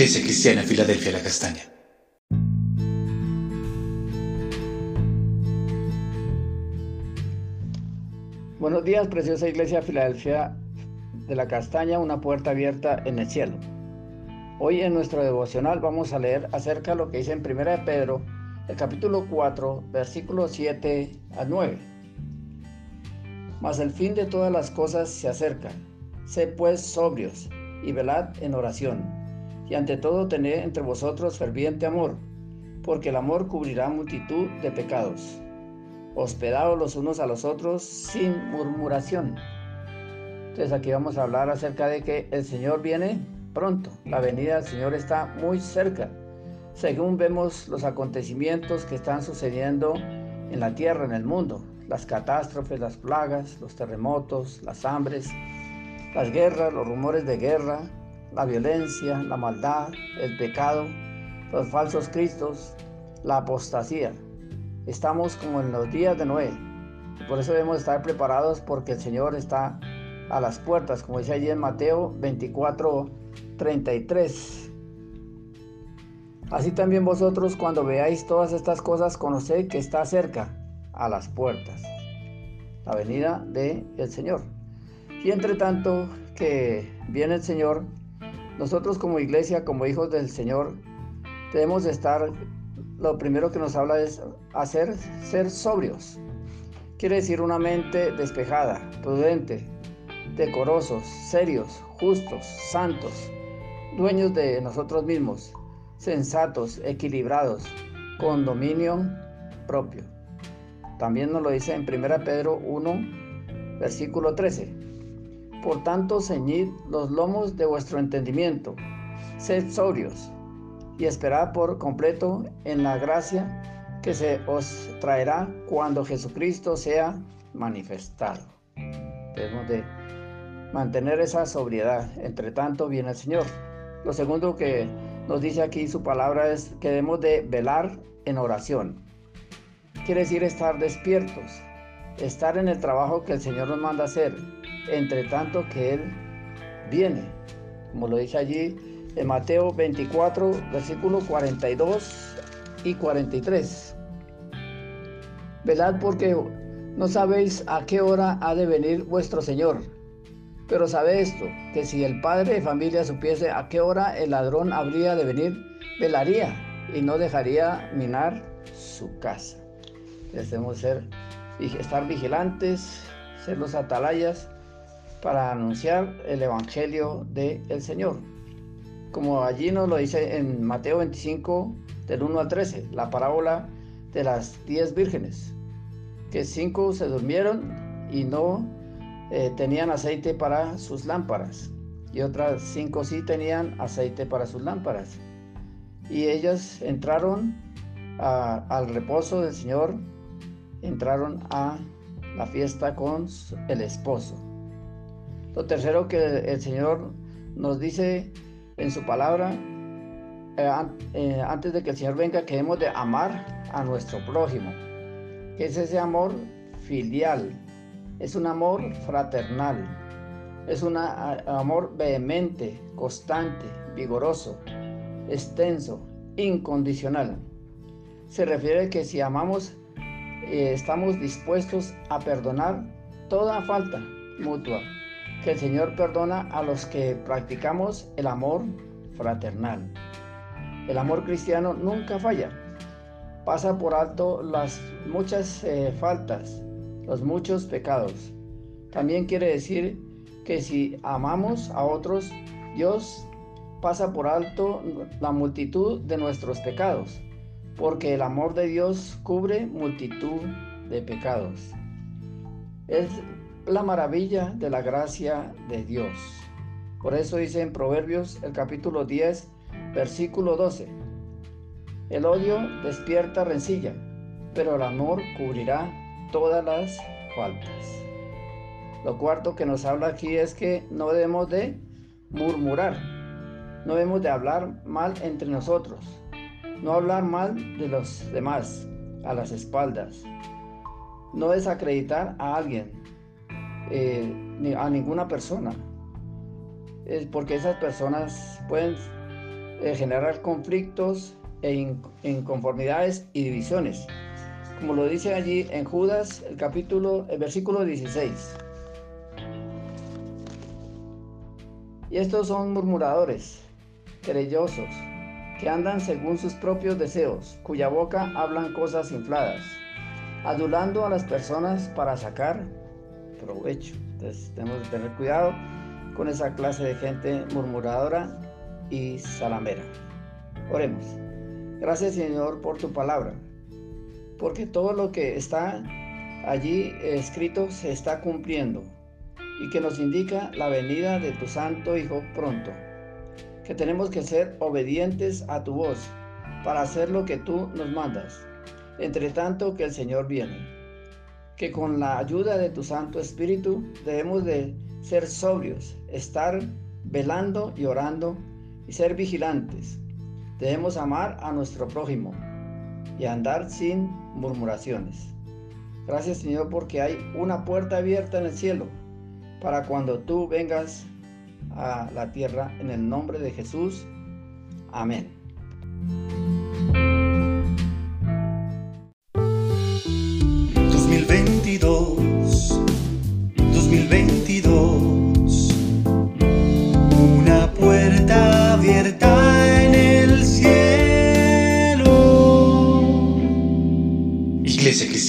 Iglesia Cristiana Filadelfia La Castaña. Buenos días, preciosa Iglesia Filadelfia de la Castaña, una puerta abierta en el cielo. Hoy en nuestro devocional vamos a leer acerca de lo que dice en 1 de Pedro, el capítulo 4, versículos 7 a 9. Mas el fin de todas las cosas se acerca. Sé pues sobrios y velad en oración. Y ante todo tened entre vosotros ferviente amor, porque el amor cubrirá multitud de pecados. Hospedados los unos a los otros sin murmuración. Entonces aquí vamos a hablar acerca de que el Señor viene pronto. La venida del Señor está muy cerca. Según vemos los acontecimientos que están sucediendo en la tierra, en el mundo, las catástrofes, las plagas, los terremotos, las hambres, las guerras, los rumores de guerra, la violencia, la maldad, el pecado, los falsos cristos, la apostasía. Estamos como en los días de Noé. Por eso debemos estar preparados porque el Señor está a las puertas, como dice allí en Mateo 24, 33. Así también vosotros cuando veáis todas estas cosas, conoced que está cerca, a las puertas, la venida del el Señor. Y entre tanto que viene el Señor, nosotros como iglesia, como hijos del Señor, debemos de estar, lo primero que nos habla es hacer, ser sobrios. Quiere decir una mente despejada, prudente, decorosos, serios, justos, santos, dueños de nosotros mismos, sensatos, equilibrados, con dominio propio. También nos lo dice en 1 Pedro 1, versículo 13. Por tanto, ceñid los lomos de vuestro entendimiento, sed sobrios y esperad por completo en la gracia que se os traerá cuando Jesucristo sea manifestado. Debemos de mantener esa sobriedad. Entre tanto, viene el Señor. Lo segundo que nos dice aquí su palabra es que debemos de velar en oración. Quiere decir estar despiertos, estar en el trabajo que el Señor nos manda hacer, entre tanto que Él viene. Como lo dice allí en Mateo 24, versículos 42 y 43. Velad porque no sabéis a qué hora ha de venir vuestro Señor pero sabe esto, que si el padre de familia supiese a qué hora el ladrón habría de venir, velaría y no dejaría minar su casa. Debemos ser, estar vigilantes, ser los atalayas para anunciar el Evangelio del Señor. Como allí nos lo dice en Mateo 25, del 1 al 13, la parábola de las diez vírgenes, que cinco se durmieron y no eh, tenían aceite para sus lámparas y otras cinco sí tenían aceite para sus lámparas. Y ellas entraron al reposo del Señor, entraron a la fiesta con el esposo. Lo tercero que el Señor nos dice en su palabra, eh, eh, antes de que el Señor venga, que hemos de amar a nuestro prójimo, que es ese amor filial, es un amor fraternal, es un amor vehemente, constante, vigoroso, extenso, incondicional. Se refiere que si amamos, eh, estamos dispuestos a perdonar toda falta mutua, que el Señor perdona a los que practicamos el amor fraternal. El amor cristiano nunca falla, pasa por alto las muchas eh, faltas, los muchos pecados. También quiere decir que si amamos a otros, Dios pasa por alto la multitud de nuestros pecados, porque el amor de Dios cubre multitud de pecados. Es la maravilla de la gracia de Dios. Por eso dice en Proverbios el capítulo 10, versículo 12, el odio despierta rencilla, pero el amor cubrirá todas las faltas. Lo cuarto que nos habla aquí es que no debemos de murmurar, no debemos de hablar mal entre nosotros, no hablar mal de los demás a las espaldas, no desacreditar a alguien, eh, a ninguna persona, es porque esas personas pueden eh, generar conflictos e inconformidades y divisiones, como lo dice allí en Judas, el capítulo, el versículo 16. Y estos son murmuradores, querellosos, que andan según sus propios deseos, cuya boca hablan cosas infladas, adulando a las personas para sacar provecho. Entonces tenemos que tener cuidado con esa clase de gente murmuradora y salamera. Oremos. Gracias Señor por tu palabra, porque todo lo que está allí escrito se está cumpliendo y que nos indica la venida de tu Santo Hijo pronto que tenemos que ser obedientes a tu voz para hacer lo que tú nos mandas, entre tanto que el Señor viene. Que con la ayuda de tu Santo Espíritu debemos de ser sobrios, estar velando y orando y ser vigilantes. Debemos amar a nuestro prójimo y andar sin murmuraciones. Gracias Señor porque hay una puerta abierta en el cielo para cuando tú vengas a la tierra en el nombre de Jesús. Amén.